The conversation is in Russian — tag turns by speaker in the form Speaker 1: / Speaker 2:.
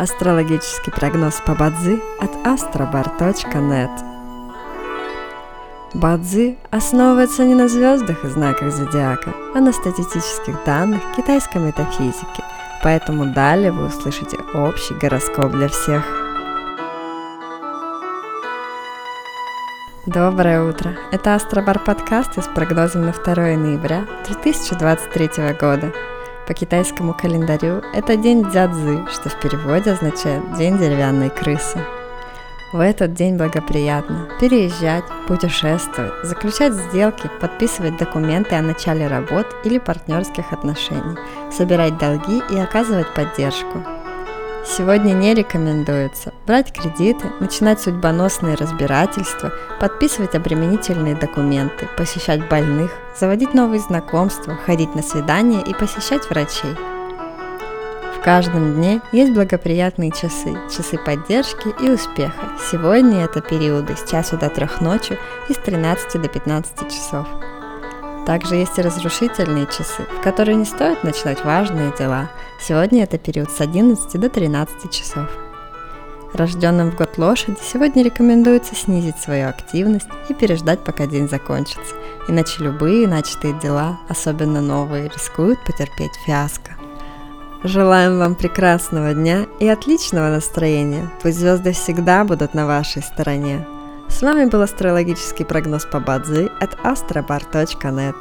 Speaker 1: Астрологический прогноз по Бадзи от astrobar.net Бадзи основывается не на звездах и знаках зодиака, а на статистических данных китайской метафизики, поэтому далее вы услышите общий гороскоп для всех. Доброе утро! Это Астробар подкасты с прогнозом на 2 ноября 2023 года. По китайскому календарю это день дзядзы, что в переводе означает «день деревянной крысы». В этот день благоприятно переезжать, путешествовать, заключать сделки, подписывать документы о начале работ или партнерских отношений, собирать долги и оказывать поддержку – Сегодня не рекомендуется брать кредиты, начинать судьбоносные разбирательства, подписывать обременительные документы, посещать больных, заводить новые знакомства, ходить на свидания и посещать врачей. В каждом дне есть благоприятные часы, часы поддержки и успеха. Сегодня это периоды с часу до трех ночи и с 13 до 15 часов. Также есть и разрушительные часы, в которые не стоит начинать важные дела. Сегодня это период с 11 до 13 часов. Рожденным в год лошади сегодня рекомендуется снизить свою активность и переждать, пока день закончится, иначе любые начатые дела, особенно новые, рискуют потерпеть фиаско. Желаем вам прекрасного дня и отличного настроения. Пусть звезды всегда будут на вашей стороне. С вами был астрологический прогноз по Бадзи от astrobar.net.